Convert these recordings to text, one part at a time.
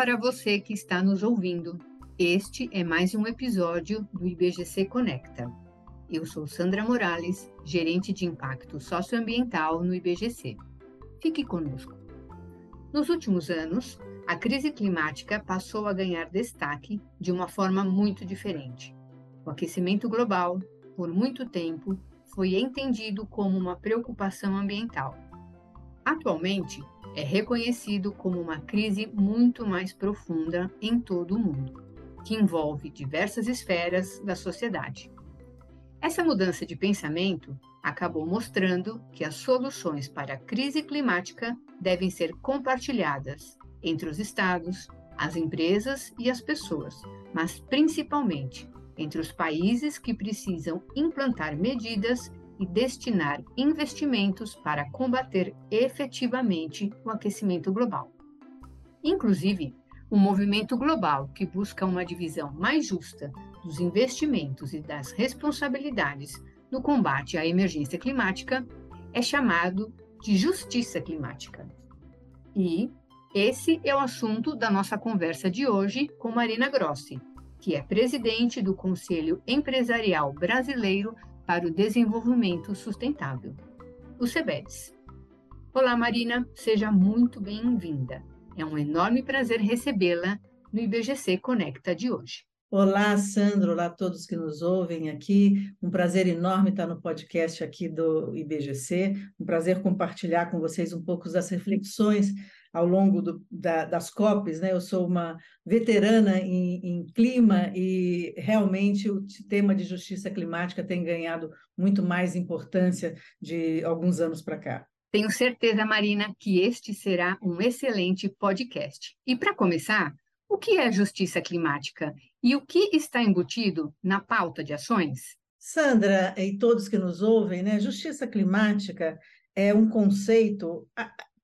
para você que está nos ouvindo. Este é mais um episódio do IBGC Conecta. Eu sou Sandra Morales, gerente de impacto socioambiental no IBGC. Fique conosco. Nos últimos anos, a crise climática passou a ganhar destaque de uma forma muito diferente. O aquecimento global, por muito tempo, foi entendido como uma preocupação ambiental. Atualmente, é reconhecido como uma crise muito mais profunda em todo o mundo, que envolve diversas esferas da sociedade. Essa mudança de pensamento acabou mostrando que as soluções para a crise climática devem ser compartilhadas entre os estados, as empresas e as pessoas, mas principalmente entre os países que precisam implantar medidas e destinar investimentos para combater efetivamente o aquecimento global. Inclusive, o movimento global que busca uma divisão mais justa dos investimentos e das responsabilidades no combate à emergência climática é chamado de justiça climática. E esse é o assunto da nossa conversa de hoje com Marina Grossi, que é presidente do Conselho Empresarial Brasileiro para o Desenvolvimento Sustentável, o CEBEDS. Olá, Marina, seja muito bem-vinda. É um enorme prazer recebê-la no IBGC Conecta de hoje. Olá, Sandro, olá a todos que nos ouvem aqui. Um prazer enorme estar no podcast aqui do IBGC. Um prazer compartilhar com vocês um pouco das reflexões ao longo do, da, das COPs, né? Eu sou uma veterana em, em, clima e realmente o tema de justiça climática tem ganhado muito mais importância de alguns anos para cá. Tenho certeza, Marina, que este será um excelente podcast. E para começar, o que é justiça climática e o que está embutido na pauta de ações? Sandra e todos que nos ouvem, né? Justiça climática é um conceito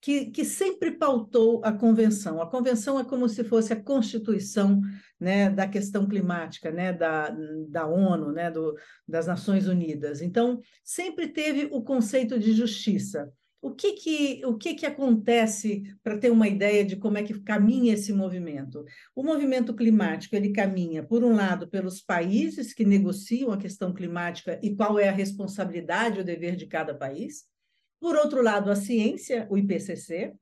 que, que sempre pautou a convenção. A convenção é como se fosse a constituição né, da questão climática, né, da, da ONU, né, do, das Nações Unidas. Então, sempre teve o conceito de justiça. O que, que, o que, que acontece para ter uma ideia de como é que caminha esse movimento? O movimento climático ele caminha, por um lado, pelos países que negociam a questão climática e qual é a responsabilidade, o dever de cada país. Por outro lado, a ciência, o IPCC,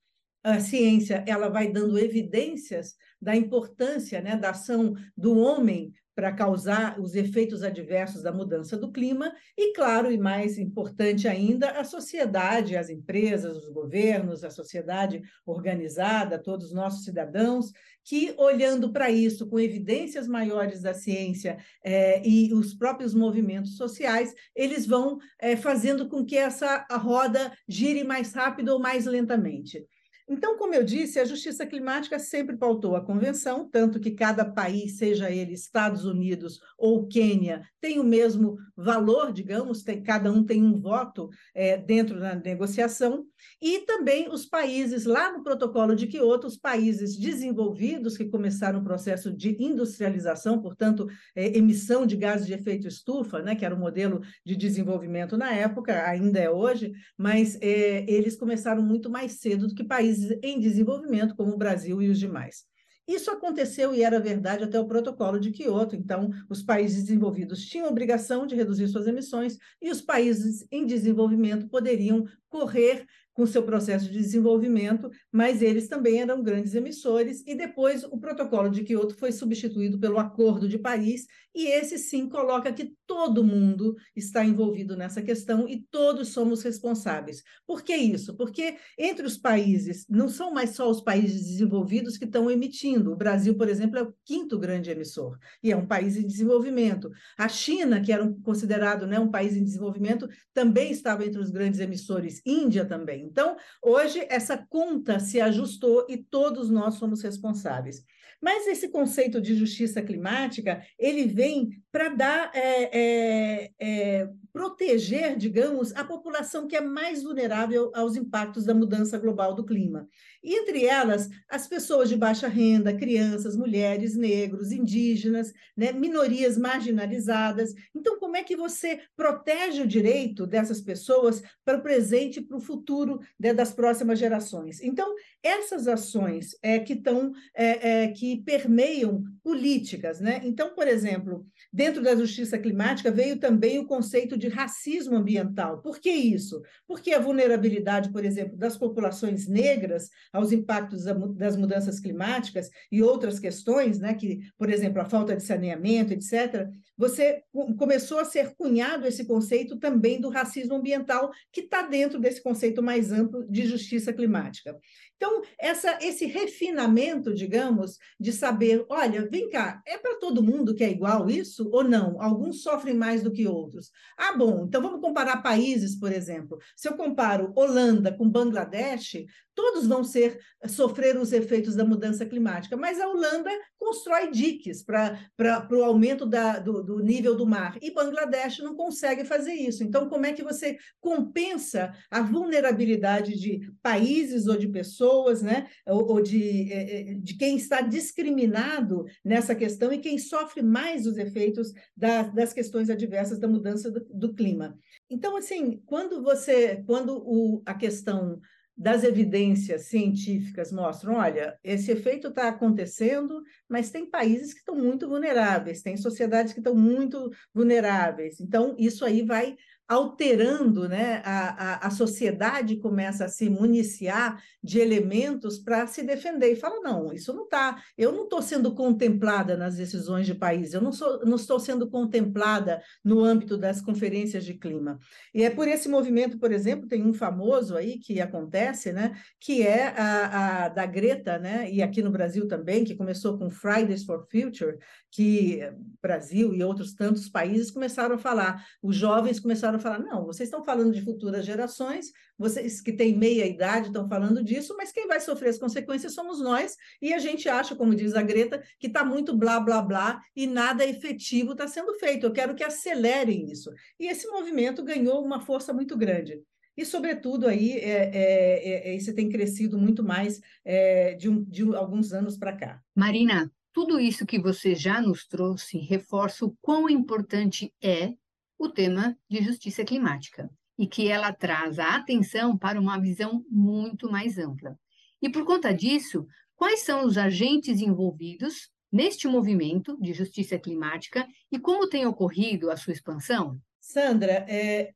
a ciência ela vai dando evidências da importância né, da ação do homem para causar os efeitos adversos da mudança do clima, e, claro, e mais importante ainda, a sociedade, as empresas, os governos, a sociedade organizada, todos os nossos cidadãos, que, olhando para isso com evidências maiores da ciência é, e os próprios movimentos sociais, eles vão é, fazendo com que essa roda gire mais rápido ou mais lentamente. Então, como eu disse, a justiça climática sempre pautou a convenção, tanto que cada país, seja ele Estados Unidos ou Quênia, tem o mesmo valor, digamos, tem, cada um tem um voto é, dentro da negociação, e também os países, lá no protocolo de Quioto, os países desenvolvidos que começaram o processo de industrialização, portanto, é, emissão de gases de efeito estufa, né, que era o modelo de desenvolvimento na época, ainda é hoje, mas é, eles começaram muito mais cedo do que países países em desenvolvimento, como o Brasil e os demais. Isso aconteceu e era verdade até o protocolo de Quioto. Então, os países desenvolvidos tinham obrigação de reduzir suas emissões e os países em desenvolvimento poderiam correr com seu processo de desenvolvimento, mas eles também eram grandes emissores, e depois o protocolo de Kyoto foi substituído pelo Acordo de Paris, e esse sim coloca que todo mundo está envolvido nessa questão e todos somos responsáveis. Por que isso? Porque entre os países, não são mais só os países desenvolvidos que estão emitindo. O Brasil, por exemplo, é o quinto grande emissor, e é um país em desenvolvimento. A China, que era considerado né, um país em desenvolvimento, também estava entre os grandes emissores, Índia também. Então, hoje, essa conta se ajustou e todos nós somos responsáveis. Mas esse conceito de justiça climática, ele vem para dar, é, é, é, proteger, digamos, a população que é mais vulnerável aos impactos da mudança global do clima. E entre elas, as pessoas de baixa renda, crianças, mulheres, negros, indígenas, né, minorias marginalizadas. Então, como é que você protege o direito dessas pessoas para o presente e para o futuro né, das próximas gerações? Então, essas ações é, que estão é, é, que permeiam políticas, né? Então, por exemplo, dentro da justiça climática veio também o conceito de racismo ambiental. Por que isso? Porque a vulnerabilidade, por exemplo, das populações negras aos impactos das mudanças climáticas e outras questões, né, que, por exemplo, a falta de saneamento, etc., você começou a ser cunhado esse conceito também do racismo ambiental, que está dentro desse conceito mais amplo de justiça climática. Então, essa, esse refinamento, digamos, de saber, olha, vem cá, é para todo mundo que é igual isso ou não? Alguns sofrem mais do que outros. Ah, bom, então vamos comparar países, por exemplo. Se eu comparo Holanda com Bangladesh, todos vão ser sofrer os efeitos da mudança climática, mas a Holanda constrói diques para o aumento da, do, do, nível do mar e Bangladesh não consegue fazer isso. Então, como é que você compensa a vulnerabilidade de países ou de pessoas, né, ou, ou de, é, é, de quem está discriminado nessa questão e quem sofre mais os efeitos da, das questões adversas da mudança do, do clima? Então, assim, quando você, quando o, a questão das evidências científicas mostram, olha, esse efeito está acontecendo, mas tem países que estão muito vulneráveis, tem sociedades que estão muito vulneráveis. Então, isso aí vai alterando, né? A, a, a, sociedade começa a se municiar de elementos para se defender e fala: não, isso não está, eu não estou sendo contemplada nas decisões de país, eu não, sou, não estou sendo contemplada no âmbito das conferências de clima. E é por esse movimento, por exemplo, tem um famoso aí que acontece, né? Que é a, a da Greta, né? E aqui no Brasil também, que começou com Fridays for Future, que Brasil e outros tantos países começaram a falar, os jovens começaram começaram a falar: não, vocês estão falando de futuras gerações, vocês que têm meia idade estão falando disso, mas quem vai sofrer as consequências somos nós, e a gente acha, como diz a Greta, que está muito blá, blá, blá, e nada efetivo está sendo feito. Eu quero que acelerem isso. E esse movimento ganhou uma força muito grande. E, sobretudo, aí é, é, é, isso tem crescido muito mais é, de, um, de alguns anos para cá. Marina, tudo isso que você já nos trouxe reforça o quão importante é o tema de justiça climática e que ela traz a atenção para uma visão muito mais ampla. E por conta disso, quais são os agentes envolvidos neste movimento de justiça climática e como tem ocorrido a sua expansão? Sandra, é,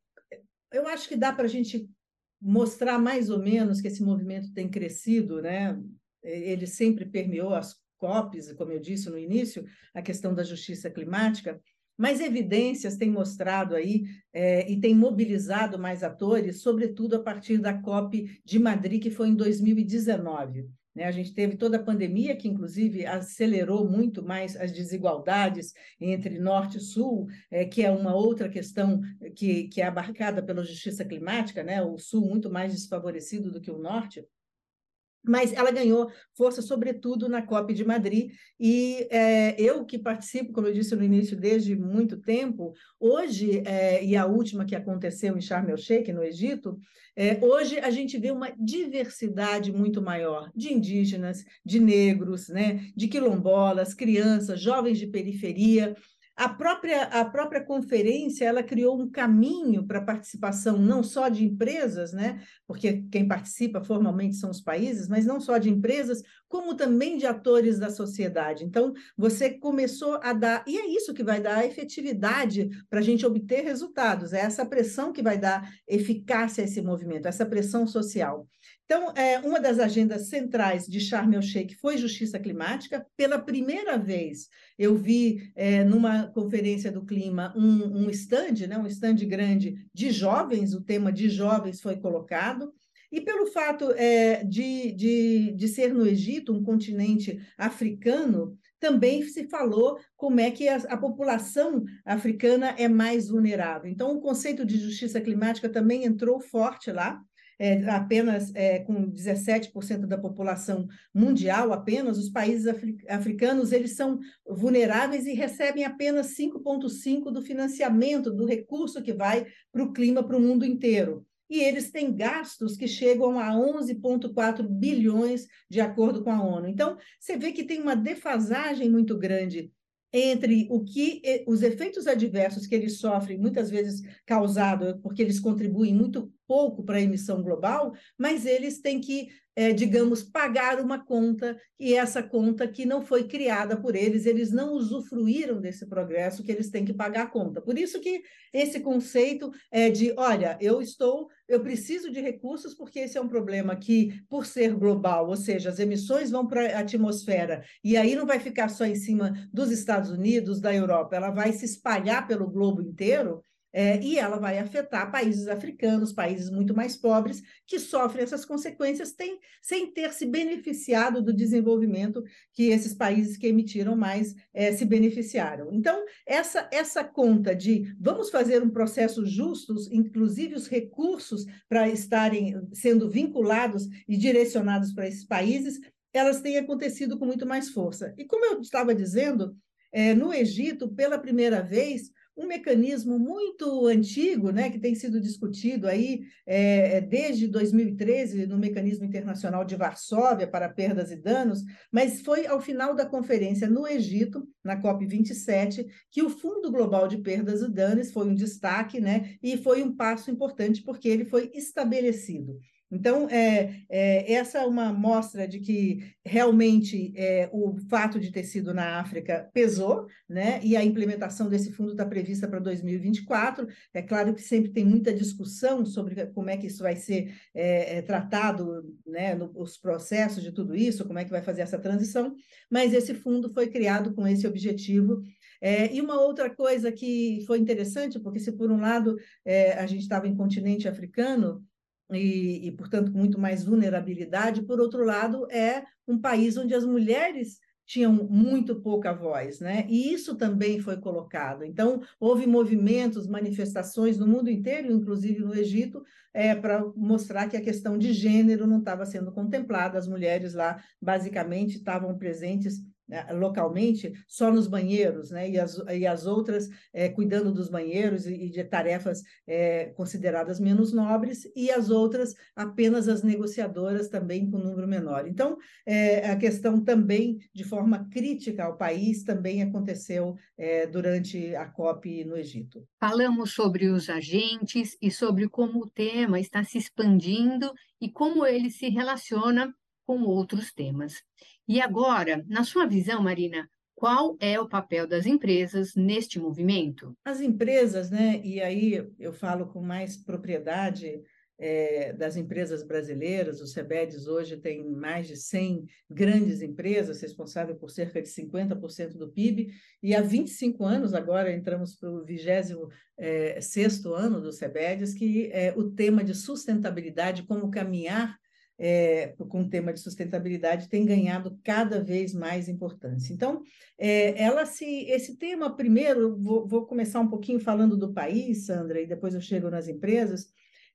eu acho que dá para a gente mostrar mais ou menos que esse movimento tem crescido, né? Ele sempre permeou as COPs, como eu disse no início, a questão da justiça climática. Mas evidências têm mostrado aí é, e têm mobilizado mais atores, sobretudo a partir da COP de Madrid, que foi em 2019. Né? A gente teve toda a pandemia, que inclusive acelerou muito mais as desigualdades entre norte e sul, é, que é uma outra questão que, que é abarcada pela justiça climática, né? o sul muito mais desfavorecido do que o norte mas ela ganhou força, sobretudo, na COP de Madrid. E é, eu, que participo, como eu disse no início, desde muito tempo, hoje, é, e a última que aconteceu em Sharm el-Sheikh, no Egito, é, hoje a gente vê uma diversidade muito maior de indígenas, de negros, né, de quilombolas, crianças, jovens de periferia. A própria, a própria conferência ela criou um caminho para a participação não só de empresas, né? porque quem participa formalmente são os países, mas não só de empresas, como também de atores da sociedade. Então, você começou a dar, e é isso que vai dar efetividade para a gente obter resultados, é essa pressão que vai dar eficácia a esse movimento, essa pressão social. Então, é, uma das agendas centrais de Sharm el-Sheikh foi justiça climática. Pela primeira vez, eu vi é, numa conferência do clima um, um stand, né, um stand grande de jovens, o tema de jovens foi colocado. E pelo fato é, de, de, de ser no Egito, um continente africano, também se falou como é que a, a, população africana é mais vulnerável. Então, o conceito de justiça climática também entrou forte lá. é, apenas é, com 17% da população mundial, apenas os países africanos eles são vulneráveis e recebem apenas 5,5% do financiamento do recurso que vai para o clima para o mundo inteiro e eles têm gastos que chegam a 11,4 bilhões, de acordo com a ONU. Então, você vê que tem uma defasagem muito grande entre o que os efeitos adversos que eles sofrem, muitas vezes causados porque eles contribuem muito pouco para a emissão global, mas eles têm que, é, digamos, pagar uma conta, e essa conta que não foi criada por eles, eles não usufruíram desse progresso que eles têm que pagar a conta. Por isso que esse conceito é de, olha, eu estou, eu preciso de recursos porque esse é um problema que, por ser global, ou seja, as emissões vão para a atmosfera, e aí não vai ficar só em cima dos Estados Unidos, da Europa, ela vai se espalhar pelo globo inteiro, é, e ela vai afetar países africanos, países muito mais pobres, que sofrem essas consequências tem, sem ter se beneficiado do desenvolvimento que esses países que emitiram mais é, se beneficiaram. Então, essa, essa conta de vamos fazer um processo justo, inclusive os recursos para estarem sendo vinculados e direcionados para esses países, elas têm acontecido com muito mais força. E como eu estava dizendo, é, no Egito, pela primeira vez, um mecanismo muito antigo, né, que tem sido discutido aí é, é desde 2013 no mecanismo internacional de Varsóvia para perdas e danos, mas foi ao final da conferência no Egito, na COP 27, que o Fundo Global de Perdas e Danos foi um destaque, né, e foi um passo importante porque ele foi estabelecido. Então, é, é, essa é uma mostra de que realmente é, o fato de ter sido na África pesou, né? e a implementação desse fundo está prevista para 2024. É claro que sempre tem muita discussão sobre como é que isso vai ser é, é, tratado, né? No, os processos de tudo isso, como é que vai fazer essa transição, mas esse fundo foi criado com esse objetivo é, e uma outra coisa que foi interessante, porque se por um lado é, a gente estava em continente africano, e, e, portanto, com muito mais vulnerabilidade. Por outro lado, é um país onde as mulheres tinham muito pouca voz, né? E isso também foi colocado. Então, houve movimentos, manifestações no mundo inteiro, inclusive no Egito, é, para mostrar que a questão de gênero não estava sendo contemplada. As mulheres lá, basicamente, estavam presentes localmente só nos banheiros, né? e, as, e as outras é, cuidando dos banheiros e, e de tarefas é, consideradas menos nobres, e as outras apenas as negociadoras também com número menor. Então, é, a questão também, de forma crítica ao país, também aconteceu durante a COP no Egito. Falamos sobre os agentes e sobre como o tema está se expandindo e como ele se relaciona com outros temas. E agora, na sua visão, Marina, qual é o papel das empresas neste movimento? As empresas, né, e aí eu falo com mais propriedade é, das empresas brasileiras, o SEBEDES hoje tem mais de 100 grandes empresas, responsáveis por cerca de 50% do PIB, e há 25 anos, agora entramos para o 26º é, ano do SEBEDES, que é o tema de sustentabilidade, como caminhar é, com o tema de sustentabilidade tem ganhado cada vez mais importância. Então, é, ela se, esse tema, primeiro, vou, vou, começar um pouquinho falando do país, Sandra, e depois eu chego nas empresas,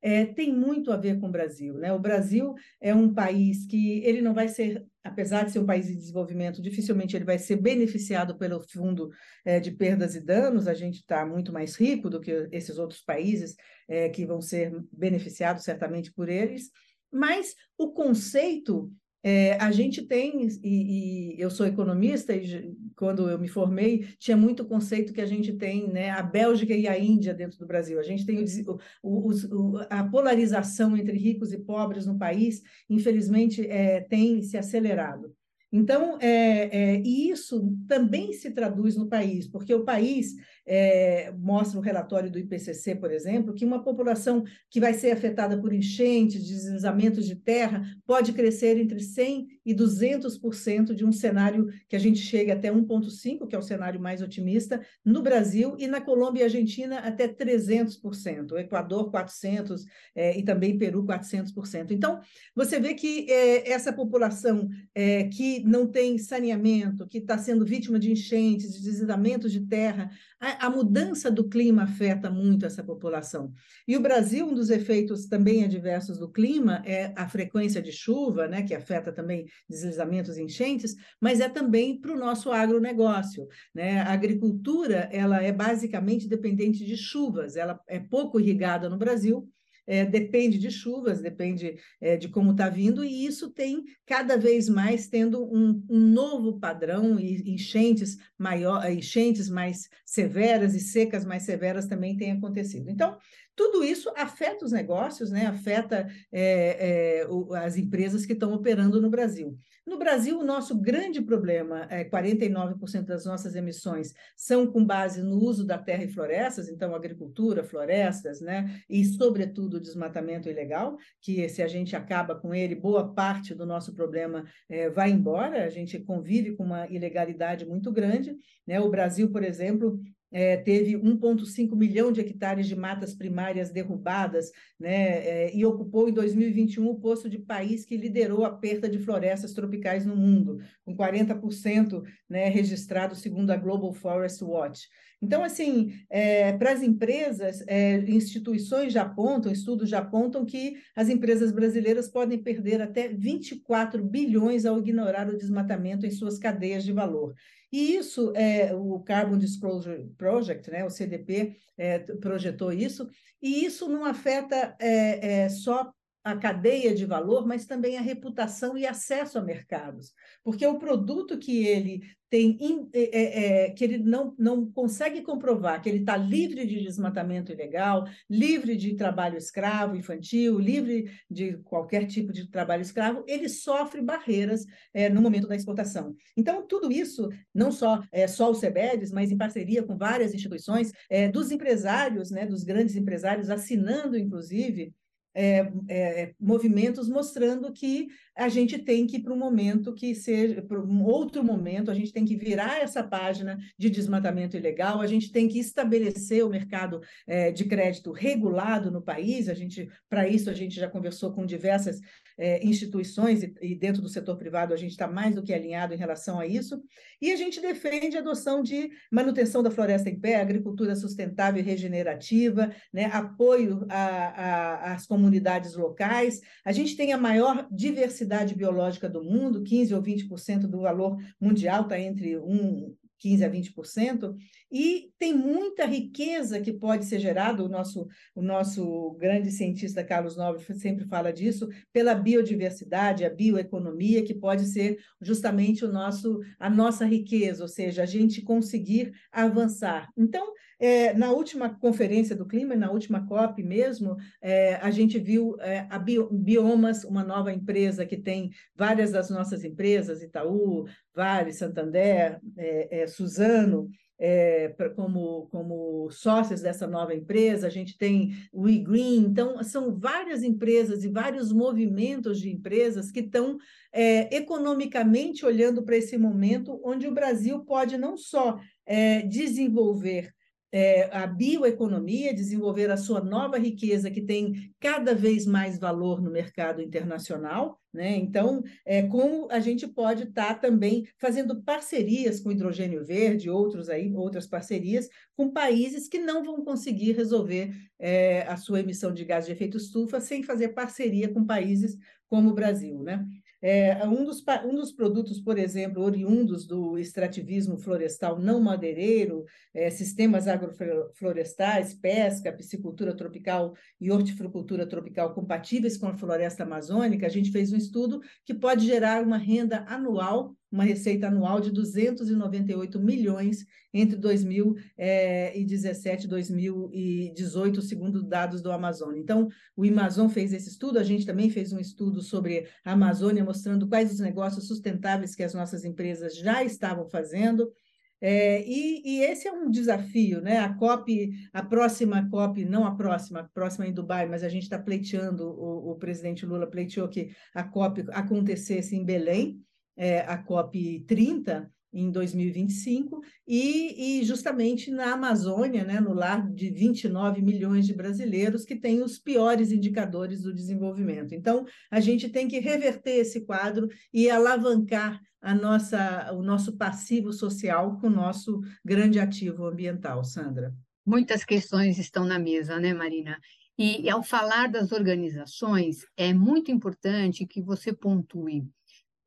é, tem muito a ver com o Brasil. Né? O Brasil é um país que ele não vai ser, apesar de ser um país de desenvolvimento, dificilmente ele vai ser beneficiado pelo fundo é, de perdas e danos. A gente está muito mais rico do que esses outros países é, que vão ser beneficiados certamente por eles mas o conceito é, a gente tem, e, e, eu sou economista, e quando eu me formei, tinha muito conceito que a gente tem né, a Bélgica e a Índia dentro do Brasil. A gente tem o, o, o, a polarização entre ricos e pobres no país, infelizmente, é, tem se acelerado. Então, é, é, e isso também se traduz no país, porque o país é, mostra o relatório do IPCC, por exemplo, que uma população que vai ser afetada por enchentes, deslizamentos de terra, pode crescer entre 100% e 200% de um cenário que a gente chega até 1,5%, que é o cenário mais otimista, no Brasil, e na Colômbia e Argentina até 300%, o Equador 400% é, e também Peru 400%. Então, você vê que é, essa população é, que não tem saneamento, que está sendo vítima de enchentes, de deslizamentos de terra, a, a, mudança do clima afeta muito essa população. E o Brasil, um dos efeitos também adversos do clima é a frequência de chuva, né, que afeta também deslizamentos e enchentes, mas é também para o nosso agronegócio. Né? A agricultura ela é basicamente dependente de chuvas, ela é pouco irrigada no Brasil, é, depende de chuvas, depende é, de como está vindo, e isso tem cada vez mais tendo um, um novo padrão, e enchentes, maior, enchentes mais severas e secas mais severas também têm acontecido. Então, tudo isso afeta os negócios, né? afeta é, é, o, as empresas que estão operando no Brasil. No Brasil, o nosso grande problema é 49% das nossas emissões são com base no uso da terra e florestas, então agricultura, florestas, né? E, sobretudo, o desmatamento ilegal, que se a gente acaba com ele, boa parte do nosso problema é, vai embora, a gente convive com uma ilegalidade muito grande. Né? O Brasil, por exemplo, é, teve 1,5 milhão de hectares de matas primárias derrubadas, né, é, e ocupou em 2021 o posto de país que liderou a perda de florestas tropicais no mundo, com 40% né, registrado segundo a Global Forest Watch. Então, assim, é, para as empresas, é, instituições já apontam, estudos já apontam que as empresas brasileiras podem perder até 24 bilhões ao ignorar o desmatamento em suas cadeias de valor. E isso, é, o Carbon Disclosure Project, né, o CDP, é, projetou isso, e isso não afeta é, é só a cadeia de valor, mas também a reputação e acesso a mercados, porque o produto que ele tem, é, é, é, que ele não, não consegue comprovar que ele está livre de desmatamento ilegal, livre de trabalho escravo infantil, livre de qualquer tipo de trabalho escravo, ele sofre barreiras é, no momento da exportação. Então, tudo isso, não só, é, só o CEBEDES, mas em parceria com várias instituições, é, dos empresários, né, dos grandes empresários, assinando, inclusive, é, é, movimentos mostrando que a gente tem que ir para um momento que seja, para um outro momento, a gente tem que virar essa página de desmatamento ilegal, a gente tem que estabelecer o mercado é, de crédito regulado no país. A gente, para isso, a gente já conversou com diversas é, instituições e, e, dentro do setor privado a gente está mais do que alinhado em relação a isso. E a gente defende a adoção de manutenção da floresta em pé, agricultura sustentável e regenerativa, né, apoio às comunidades locais. A gente tem a maior diversidade biológica do mundo, 15 ou 20% do valor mundial está entre um, 15% a 20%, e tem muita riqueza que pode ser gerada, o nosso, o nosso grande cientista Carlos Nobre sempre fala disso, pela biodiversidade, a bioeconomia, que pode ser justamente o nosso, a nossa riqueza, ou seja, a gente conseguir avançar. Então, é, na última conferência do clima, na última COP mesmo, é, a gente viu é, a Bio, Biomas, uma nova empresa que tem várias das nossas empresas, Itaú, Vale, Santander, é, é, Suzano, é, como, como sócios dessa nova empresa, a gente tem o eGreen, então são várias empresas e vários movimentos de empresas que estão é, economicamente olhando para esse momento onde o Brasil pode não só é, desenvolver é, a bioeconomia, desenvolver a sua nova riqueza, que tem cada vez mais valor no mercado internacional. Né? Então, é, como a gente pode estar tá também fazendo parcerias com hidrogênio verde, outros aí, outras parcerias, com países que não vão conseguir resolver é, a sua emissão de gás de efeito estufa sem fazer parceria com países como o Brasil. Né? É, um, dos, um dos produtos, por exemplo, oriundos do extrativismo florestal não madeireiro, é, sistemas agroflorestais, pesca, piscicultura tropical e hortifrucultura tropical compatíveis com a floresta amazônica, a gente fez um estudo que pode gerar uma renda anual uma receita anual de 298 milhões entre 2017 e 2018, segundo dados do Amazônia. Então, o Amazon fez esse estudo, a gente também fez um estudo sobre a Amazônia, mostrando quais os negócios sustentáveis que as nossas empresas já estavam fazendo. É, e, e, esse é um desafio, né? A COP, a próxima COP, não a próxima, a próxima em Dubai, mas a gente está pleiteando, o, o presidente Lula pleiteou que a COP acontecesse em Belém, é, a COP 30, em 2025 e, e, justamente na Amazônia, né, no lar de 29 milhões de brasileiros que têm os piores indicadores do desenvolvimento. Então, a gente tem que reverter esse quadro e alavancar a nossa, o nosso passivo social com o nosso grande ativo ambiental, Sandra. Muitas questões estão na mesa, né, Marina? E ao falar das organizações, é muito importante que você pontue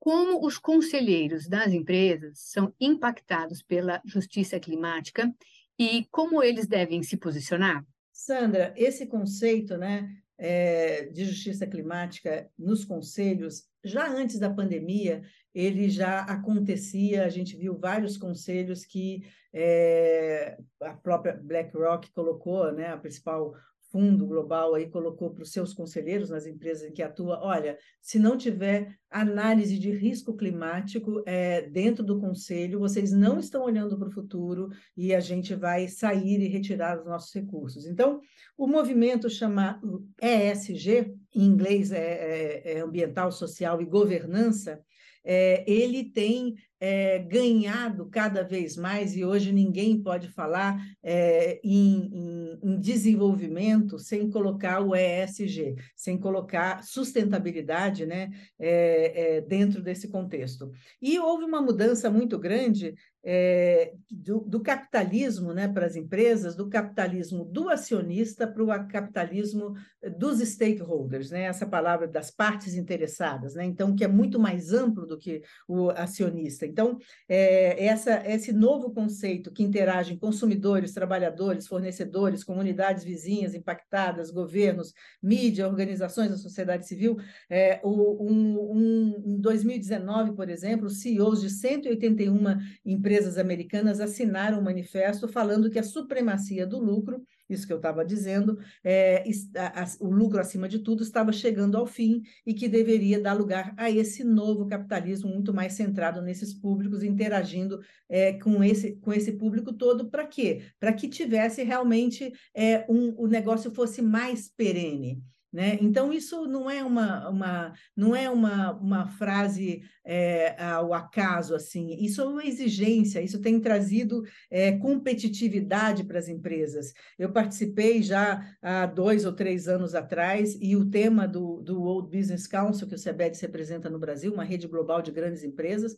como os conselheiros das empresas são impactados pela justiça climática e como eles devem se posicionar? Sandra, esse conceito né, é, de justiça climática nos conselhos, já antes da pandemia, ele já acontecia, a gente viu vários conselhos que é, a própria BlackRock colocou, né, a principal fundo global aí colocou para os seus conselheiros nas empresas em que atua, olha, se não tiver análise de risco climático é, dentro do conselho, vocês não estão olhando para o futuro e a gente vai sair e retirar os nossos recursos. Então, o movimento chamado ESG, em inglês é, é, é ambiental, social e governança, é, ele tem é, ganhado cada vez mais, e hoje ninguém pode falar é, em, em, em, desenvolvimento sem colocar o ESG, sem colocar sustentabilidade né, é, dentro desse contexto. E houve uma mudança muito grande é, do, do, capitalismo né, para as empresas, do capitalismo do acionista para o capitalismo dos stakeholders, né, essa palavra das partes interessadas, né, então, que é muito mais amplo do que o acionista. Então, é, essa, esse novo conceito que interagem consumidores, trabalhadores, fornecedores, comunidades vizinhas impactadas, governos, mídia, organizações da sociedade civil, é, o, um, um, em 2019, por exemplo, CEOs de 181 empresas americanas assinaram um manifesto falando que a supremacia do lucro isso que eu estava dizendo, é, a, a, o lucro acima de tudo estava chegando ao fim e que deveria dar lugar a esse novo capitalismo muito mais centrado nesses públicos, interagindo é, com, esse, com esse público todo, para quê? Para que tivesse realmente é, um, o negócio fosse mais perene. Né? Então, isso não é uma, uma, não é uma, uma frase é, ao acaso, assim, isso é uma exigência, isso tem trazido é, competitividade para as empresas. Eu participei já há dois ou três anos atrás, e o tema do, do World Business Council, que o CEBEDS representa no Brasil, uma rede global de grandes empresas,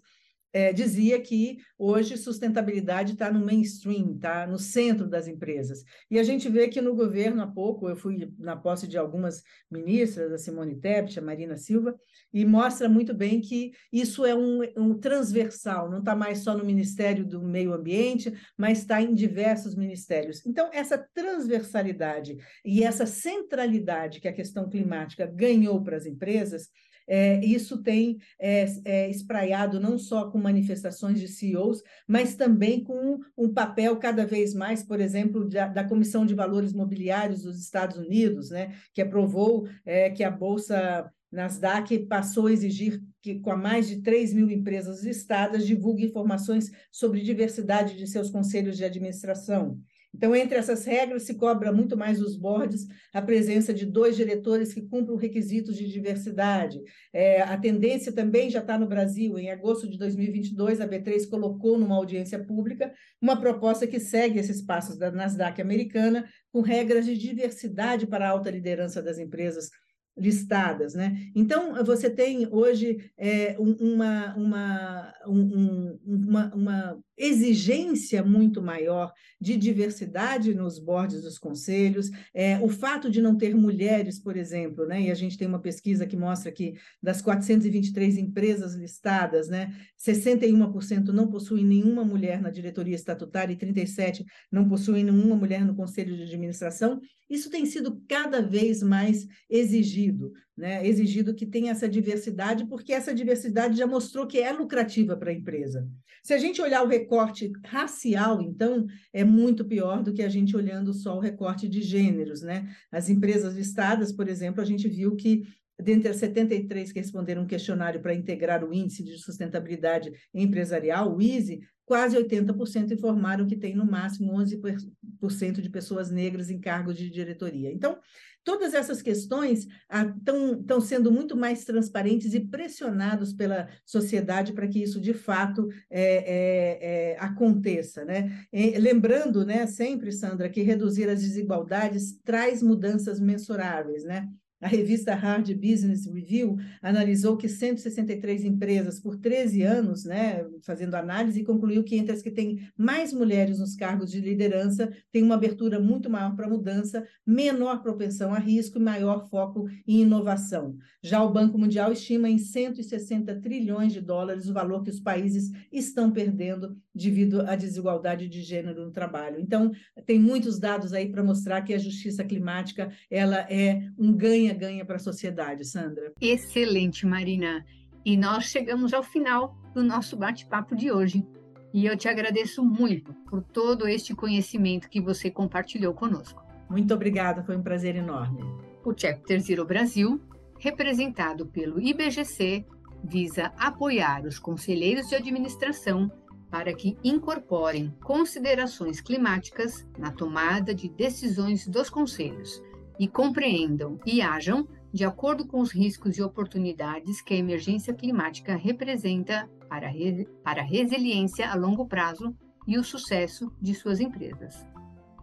é, dizia que hoje sustentabilidade está no mainstream, está no centro das empresas. E a gente vê que no governo, há pouco, eu fui na posse de algumas ministras, a Simone Tebet, a Marina Silva, e mostra muito bem que isso é um, um transversal, não está mais só no Ministério do Meio Ambiente, mas está em diversos ministérios. Então, essa transversalidade e essa centralidade que a questão climática ganhou para as empresas é, isso tem é, é, espraiado não só com manifestações de CEOs, mas também com um papel cada vez mais, por exemplo, da, da Comissão de Valores Mobiliários dos Estados Unidos, né, que aprovou é, que a Bolsa Nasdaq passou a exigir que, com a mais de 3 mil empresas listadas, divulgue informações sobre diversidade de seus conselhos de administração. Então, entre essas regras, se cobra muito mais dos boards a presença de dois diretores que cumpram requisitos de diversidade. É, a tendência também já está no Brasil. Em agosto de 2022, a B3 colocou numa audiência pública uma proposta que segue esses passos da Nasdaq americana, com regras de diversidade para a alta liderança das empresas listadas, né? Então você tem hoje é, uma, uma, um, uma, uma exigência muito maior de diversidade nos boards dos conselhos, é, o fato de não ter mulheres, por exemplo, né, e a gente tem uma pesquisa que mostra que das 423 empresas listadas, né, 61% não possuem nenhuma mulher na diretoria estatutária e 37% não possuem nenhuma mulher no conselho de administração, isso tem sido cada vez mais exigido, né? exigido que tenha essa diversidade, porque essa diversidade já mostrou que é lucrativa para a empresa. Se a gente olhar o recorte racial, então, é muito pior do que a gente olhando só o recorte de gêneros. Né? As empresas listadas, por exemplo, a gente viu que dentre as 73 que responderam um questionário para integrar o Índice de Sustentabilidade Empresarial, o ISE, quase 80% informaram que tem no máximo 11% de pessoas negras em cargos de diretoria. Então, todas essas questões estão ah, sendo muito mais transparentes e pressionados pela sociedade para que isso de fato é, é, é, aconteça. Né? E, lembrando né, sempre, Sandra, que reduzir as desigualdades traz mudanças mensuráveis. Né? A revista Hard Business Review analisou que 163 empresas por 13 anos, né, fazendo análise, e concluiu que entre as que têm mais mulheres nos cargos de liderança, tem uma abertura muito maior para mudança, menor propensão a risco e maior foco em inovação. Já o Banco Mundial estima em 160 trilhões de dólares o valor que os países estão perdendo devido à desigualdade de gênero no trabalho. Então, tem muitos dados aí para mostrar que a justiça climática ela é um ganha-ganha para a sociedade, Sandra. Excelente, Marina. E nós chegamos ao final do nosso bate-papo de hoje. E eu te agradeço muito por todo este conhecimento que você compartilhou conosco. Muito obrigada, foi um prazer enorme. O Chapter Zero Brasil, representado pelo IBGC, visa apoiar os conselheiros de administração para que incorporem considerações climáticas na tomada de decisões dos conselhos e compreendam e ajam de acordo com os riscos e oportunidades que a emergência climática representa para, re para a resiliência a longo prazo e o sucesso de suas empresas.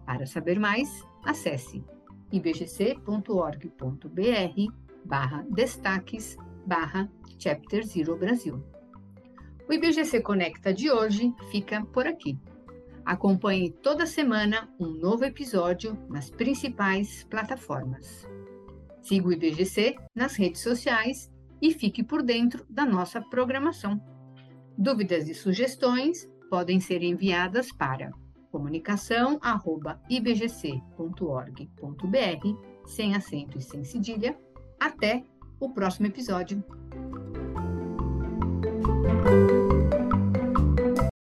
Para saber mais, acesse ibgc.org.br barra destaques barra Chapter Zero Brasil. O IBGC Conecta de hoje fica por aqui. Acompanhe toda semana um novo episódio nas principais plataformas. Siga o IBGC nas redes sociais e fique por dentro da nossa programação. Dúvidas e sugestões podem ser enviadas para comunicação@ibgc.org.br, sem acento e sem cedilha. Até o próximo episódio.